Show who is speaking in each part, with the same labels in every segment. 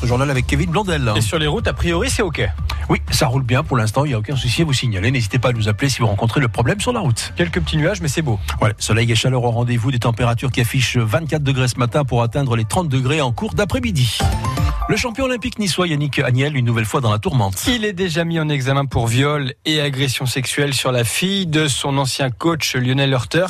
Speaker 1: votre journal avec Kevin Blondel.
Speaker 2: Et sur les routes, a priori, c'est OK.
Speaker 1: Oui, ça roule bien pour l'instant, il n'y a aucun souci à vous signaler. N'hésitez pas à nous appeler si vous rencontrez le problème sur la route.
Speaker 2: Quelques petits nuages, mais c'est beau.
Speaker 1: Voilà, soleil et chaleur au rendez-vous, des températures qui affichent 24 degrés ce matin pour atteindre les 30 degrés en cours d'après-midi. Le champion olympique niçois Yannick Agnel, une nouvelle fois dans la tourmente.
Speaker 2: Il est déjà mis en examen pour viol et agression sexuelle sur la fille de son ancien coach Lionel Hurter.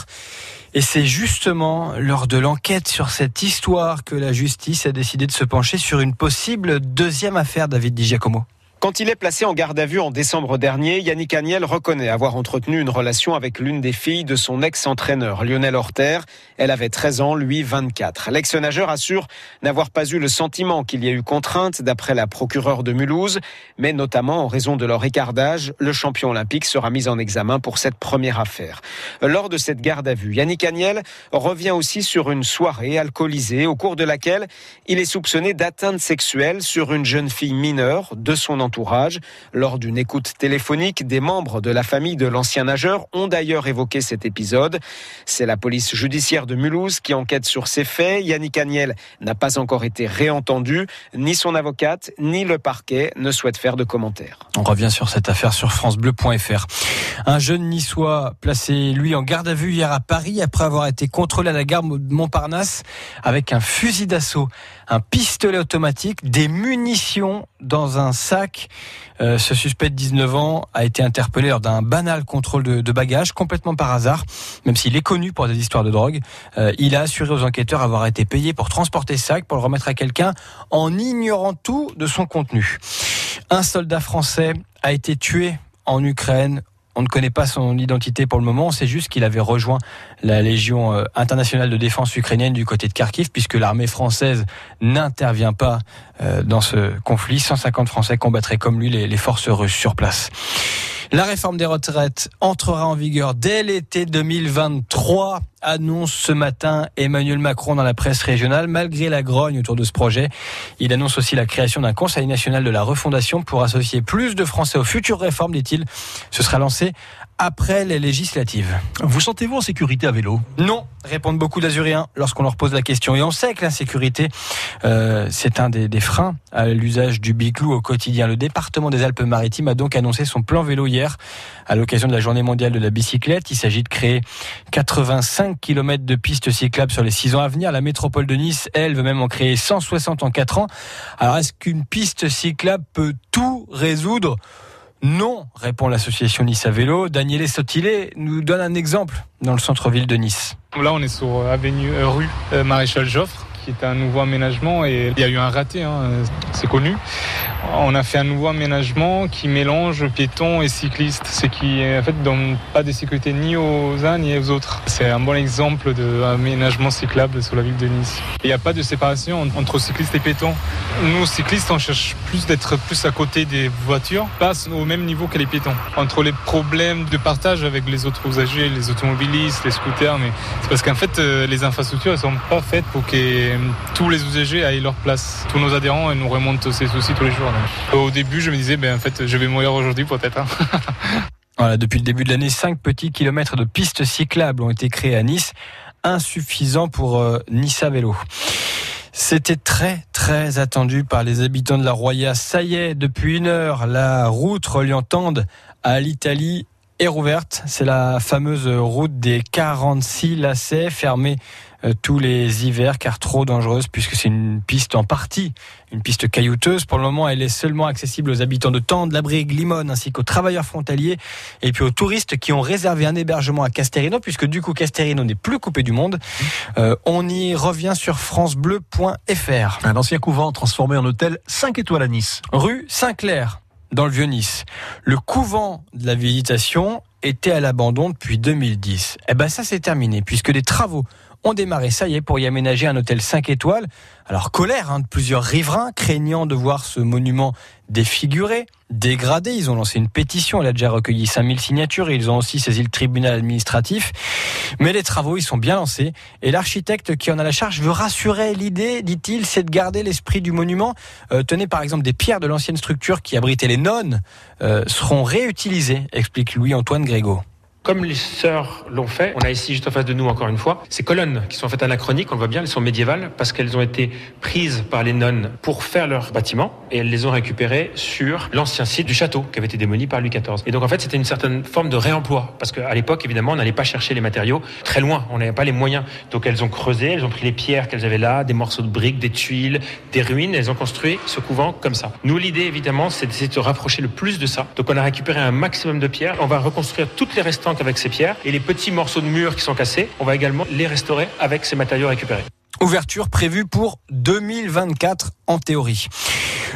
Speaker 2: Et c'est justement lors de l'enquête sur cette histoire que la justice a décidé de se pencher sur une possible deuxième affaire David Di Giacomo.
Speaker 3: Quand il est placé en garde à vue en décembre dernier, Yannick Agnel reconnaît avoir entretenu une relation avec l'une des filles de son ex-entraîneur, Lionel Horter. Elle avait 13 ans, lui 24. L'ex-nageur assure n'avoir pas eu le sentiment qu'il y ait eu contrainte d'après la procureure de Mulhouse, mais notamment en raison de leur écart d'âge, le champion olympique sera mis en examen pour cette première affaire. Lors de cette garde à vue, Yannick Agnel revient aussi sur une soirée alcoolisée au cours de laquelle il est soupçonné d'atteinte sexuelle sur une jeune fille mineure de son entourage Lors d'une écoute téléphonique, des membres de la famille de l'ancien nageur ont d'ailleurs évoqué cet épisode. C'est la police judiciaire de Mulhouse qui enquête sur ces faits. Yannick Agnel n'a pas encore été réentendu. Ni son avocate, ni le parquet ne souhaitent faire de commentaires.
Speaker 2: On revient sur cette affaire sur francebleu.fr. Un jeune niçois placé, lui, en garde à vue hier à Paris après avoir été contrôlé à la gare de Montparnasse avec un fusil d'assaut, un pistolet automatique, des munitions dans un sac. Euh, ce suspect de 19 ans a été interpellé lors d'un banal contrôle de, bagages, complètement par hasard, même s'il est connu pour des histoires de drogue. Euh, il a assuré aux enquêteurs avoir été payé pour transporter ce sac, pour le remettre à quelqu'un, en ignorant tout de son contenu. Un soldat français a été tué en Ukraine on ne connaît pas son identité pour le moment. On sait juste qu'il avait rejoint la Légion euh, internationale de défense ukrainienne du côté de Kharkiv, puisque l'armée française n'intervient pas euh, dans ce conflit. 150 Français combattraient comme lui les forces russes sur place. La réforme des retraites entrera en vigueur dès l'été 2023, annonce ce matin Emmanuel Macron dans la presse régionale. Malgré la grogne autour de ce projet, il annonce aussi la création d'un Conseil national de la refondation pour associer plus de Français aux futures réformes, dit-il. Ce sera lancé après les législatives.
Speaker 1: Vous sentez-vous en sécurité à vélo?
Speaker 2: Non, répondent beaucoup d'Azuriens lorsqu'on leur pose la question. Et on sait que l'insécurité, euh, c'est un des, des, freins à l'usage du biclou au quotidien. Le département des Alpes-Maritimes a donc annoncé son plan vélo hier à l'occasion de la journée mondiale de la bicyclette. Il s'agit de créer 85 km de pistes cyclables sur les 6 ans à venir. La métropole de Nice, elle, veut même en créer 160 en 4 ans. Alors est-ce qu'une piste cyclable peut tout résoudre? Non, répond l'association Nice à vélo. Daniele Sotilé nous donne un exemple dans le centre-ville de Nice.
Speaker 4: Là, on est sur avenue euh, rue euh, Maréchal Joffre qui est un nouveau aménagement et il y a eu un raté, hein, c'est connu. On a fait un nouveau aménagement qui mélange piétons et cyclistes, ce qui en fait donne pas de sécurité ni aux uns ni aux autres. C'est un bon exemple d'aménagement cyclable sur la ville de Nice. Il n'y a pas de séparation entre cyclistes et piétons. Nous cyclistes, on cherche plus d'être plus à côté des voitures, pas au même niveau que les piétons. Entre les problèmes de partage avec les autres usagers, les automobilistes, les scooters, mais c'est parce qu'en fait euh, les infrastructures ne sont pas faites pour que tous les usagers aillent leur place. Tous nos adhérents nous remontent ces soucis tous les jours. Au début, je me disais, ben, en fait, je vais mourir aujourd'hui peut-être. Hein.
Speaker 2: Voilà, depuis le début de l'année, 5 petits kilomètres de pistes cyclables ont été créés à Nice, insuffisant pour euh, Nice à vélo. C'était très très attendu par les habitants de la Roya. Ça y est, depuis une heure, la route reliant Tende à l'Italie est rouverte. C'est la fameuse route des 46 lacets fermée tous les hivers car trop dangereuse puisque c'est une piste en partie, une piste caillouteuse. Pour le moment, elle est seulement accessible aux habitants de Tende, la Brigue, Limone ainsi qu'aux travailleurs frontaliers et puis aux touristes qui ont réservé un hébergement à Casterino puisque du coup Casterino n'est plus coupé du monde. Euh, on y revient sur francebleu.fr.
Speaker 1: Un ancien couvent transformé en hôtel 5 étoiles à Nice.
Speaker 2: Rue Saint-Clair dans le Vieux-Nice. Le couvent de la visitation était à l'abandon depuis 2010. Eh ben ça c'est terminé puisque les travaux ont démarré, ça y est, pour y aménager un hôtel 5 étoiles. Alors colère hein, de plusieurs riverains, craignant de voir ce monument défiguré, dégradé. Ils ont lancé une pétition, elle a déjà recueilli 5000 signatures et ils ont aussi saisi le tribunal administratif. Mais les travaux, ils sont bien lancés et l'architecte qui en a la charge veut rassurer. L'idée, dit-il, c'est de garder l'esprit du monument. Euh, tenez par exemple des pierres de l'ancienne structure qui abritait les nonnes euh, seront réutilisées, explique Louis-Antoine Grégo.
Speaker 5: Comme les sœurs l'ont fait, on a ici juste en face de nous encore une fois ces colonnes qui sont en fait anachroniques, on le voit bien, elles sont médiévales parce qu'elles ont été prises par les nonnes pour faire leur bâtiment et elles les ont récupérées sur l'ancien site du château qui avait été démoli par Louis XIV. Et donc en fait c'était une certaine forme de réemploi parce qu'à l'époque évidemment on n'allait pas chercher les matériaux très loin, on n'avait pas les moyens. Donc elles ont creusé, elles ont pris les pierres qu'elles avaient là, des morceaux de briques, des tuiles, des ruines, elles ont construit ce couvent comme ça. Nous l'idée évidemment c'est de se rapprocher le plus de ça. Donc on a récupéré un maximum de pierres, on va reconstruire toutes les restantes avec ces pierres et les petits morceaux de murs qui sont cassés, on va également les restaurer avec ces matériaux récupérés.
Speaker 2: Ouverture prévue pour 2024 en théorie.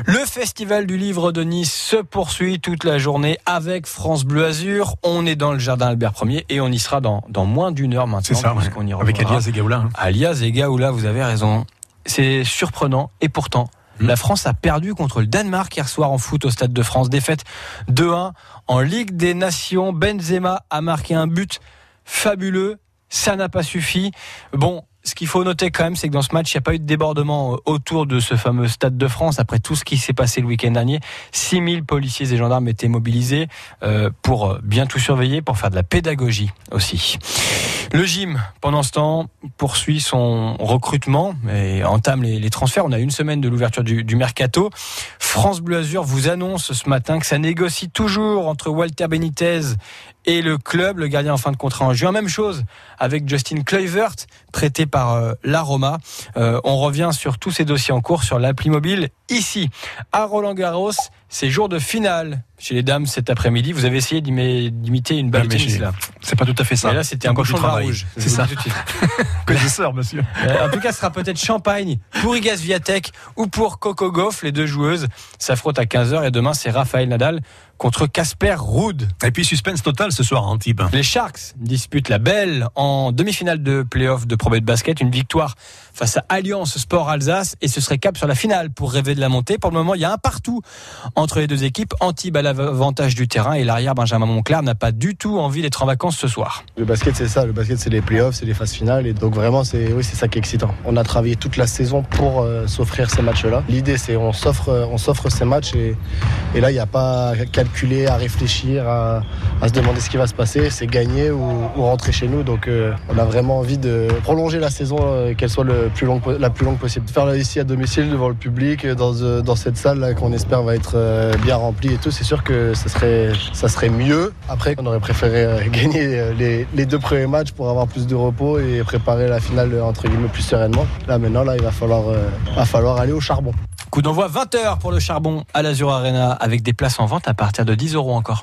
Speaker 2: Le festival du livre de Nice se poursuit toute la journée avec France Bleu Azur. On est dans le jardin Albert 1er et on y sera dans, dans moins d'une heure maintenant.
Speaker 1: C'est ça, ouais.
Speaker 2: y
Speaker 1: avec Alias et Gaoula. Hein.
Speaker 2: Alias et Gaoula, vous avez raison. C'est surprenant et pourtant, mmh. la France a perdu contre le Danemark hier soir en foot au Stade de France. Défaite 2-1 en Ligue des Nations. Benzema a marqué un but fabuleux. Ça n'a pas suffi. Bon, ce qu'il faut noter quand même, c'est que dans ce match, il n'y a pas eu de débordement autour de ce fameux Stade de France. Après tout ce qui s'est passé le week-end dernier, 6000 policiers et gendarmes étaient mobilisés euh, pour bien tout surveiller, pour faire de la pédagogie aussi. Le gym, pendant ce temps, poursuit son recrutement et entame les, transferts. On a une semaine de l'ouverture du, du, mercato. France Bleu Azur vous annonce ce matin que ça négocie toujours entre Walter Benitez et le club, le gardien en fin de contrat en juin. Même chose avec Justin Kluivert, prêté par euh, la Roma. Euh, on revient sur tous ces dossiers en cours sur l'appli mobile ici à Roland Garros. C'est jour de finale chez les dames cet après-midi. Vous avez essayé d'imiter une balle de tennis là.
Speaker 1: C'est pas tout à fait ça.
Speaker 2: Mais là, c'était un cochon de rouge.
Speaker 1: C'est ça. Connaisseur, monsieur.
Speaker 2: Euh, en tout cas, ce sera peut-être champagne pour Igas Viatek ou pour Coco Goff. Les deux joueuses s'affrontent à 15h et demain, c'est Raphaël Nadal contre Casper Ruud.
Speaker 1: Et puis suspense total ce soir à Antibes.
Speaker 2: Les Sharks disputent la belle en demi-finale de playoff de Pro de basket. Une victoire face à Alliance Sport Alsace et ce serait cap sur la finale pour rêver de la montée. Pour le moment, il y a un partout entre les deux équipes. Antibes a l'avantage du terrain et l'arrière Benjamin Monclar n'a pas du tout envie d'être en vacances ce soir.
Speaker 6: Le basket, c'est ça. Le basket, c'est les playoffs, c'est les phases finales. Et donc vraiment, c'est oui, c'est ça qui est excitant. On a travaillé toute la saison pour euh, s'offrir ces matchs-là. L'idée, c'est on s'offre, on s'offre ces matchs et, et là, il n'y a pas à réfléchir, à, se demander ce qui va se passer. C'est gagner ou, rentrer chez nous. Donc, euh, on a vraiment envie de prolonger la saison, euh, qu'elle soit la plus longue possible. Faire ici à domicile devant le public, dans, euh, dans cette salle qu'on espère va être bien remplie et tout. C'est sûr que ça serait, mieux. Après, on aurait préféré gagner les, deux premiers matchs pour avoir plus de repos et préparer la finale entre guillemets plus sereinement. Là maintenant, là, il va falloir aller au charbon.
Speaker 2: Coup d'envoi 20h pour le charbon à l'Azur Arena avec des places en vente à partir de 10 euros encore.